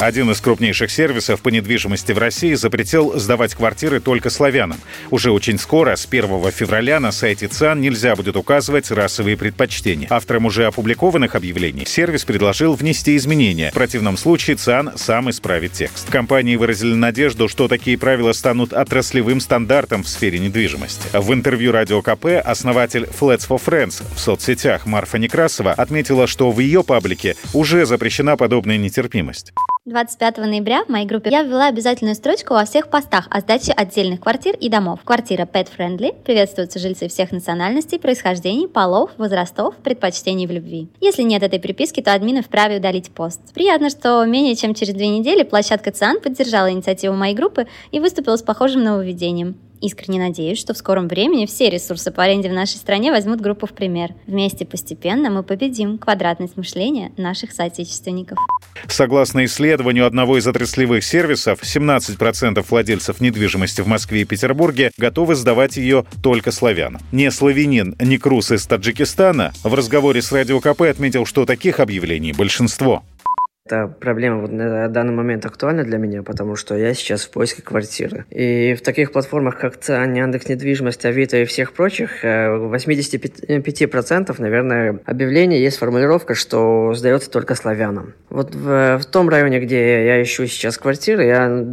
Один из крупнейших сервисов по недвижимости в России запретил сдавать квартиры только славянам. Уже очень скоро, с 1 февраля, на сайте ЦИАН нельзя будет указывать расовые предпочтения. Авторам уже опубликованных объявлений сервис предложил внести изменения. В противном случае ЦИАН сам исправит текст. Компании выразили надежду, что такие правила станут отраслевым стандартом в сфере недвижимости. В интервью Радио КП основатель Flats for Friends в соцсетях Марфа Некрасова отметила, что в ее паблике уже запрещена подобная нетерпимость. 25 ноября в моей группе я ввела обязательную строчку во всех постах о сдаче отдельных квартир и домов. Квартира Pet Friendly. Приветствуются жильцы всех национальностей, происхождений, полов, возрастов, предпочтений в любви. Если нет этой приписки, то админы вправе удалить пост. Приятно, что менее чем через две недели площадка ЦИАН поддержала инициативу моей группы и выступила с похожим нововведением. Искренне надеюсь, что в скором времени все ресурсы по аренде в нашей стране возьмут группу в пример. Вместе постепенно мы победим квадратность мышления наших соотечественников. Согласно исследованию одного из отраслевых сервисов, 17% владельцев недвижимости в Москве и Петербурге готовы сдавать ее только славянам. Не славянин Никрус из Таджикистана в разговоре с Радио КП отметил, что таких объявлений большинство. Эта проблема вот на данный момент актуальна для меня, потому что я сейчас в поиске квартиры. И в таких платформах, как ЦИАН, Яндекс Недвижимость, Авито и всех прочих, э, в 85% наверное, объявлений есть формулировка, что сдается только славянам. Вот в, в том районе, где я ищу сейчас квартиры, я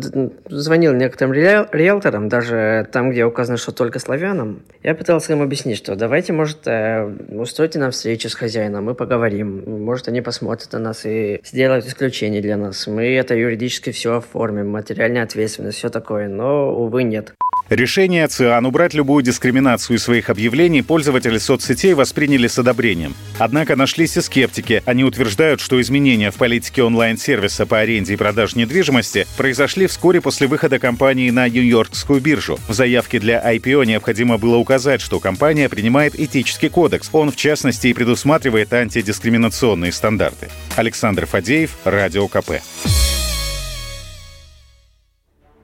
звонил некоторым риэлторам, даже там, где указано, что только славянам. Я пытался им объяснить, что давайте, может, э, устройте нам встречу с хозяином, мы поговорим. Может, они посмотрят на нас и сделают исключение для нас. Мы это юридически все оформим, материальная ответственность, все такое, но, увы, нет. Решение ЦИАН убрать любую дискриминацию из своих объявлений пользователи соцсетей восприняли с одобрением. Однако нашлись и скептики. Они утверждают, что изменения в политике онлайн-сервиса по аренде и продаже недвижимости произошли вскоре после выхода компании на Нью-Йоркскую биржу. В заявке для IPO необходимо было указать, что компания принимает этический кодекс. Он, в частности, и предусматривает антидискриминационные стандарты. Александр Фадеев, Радио КП.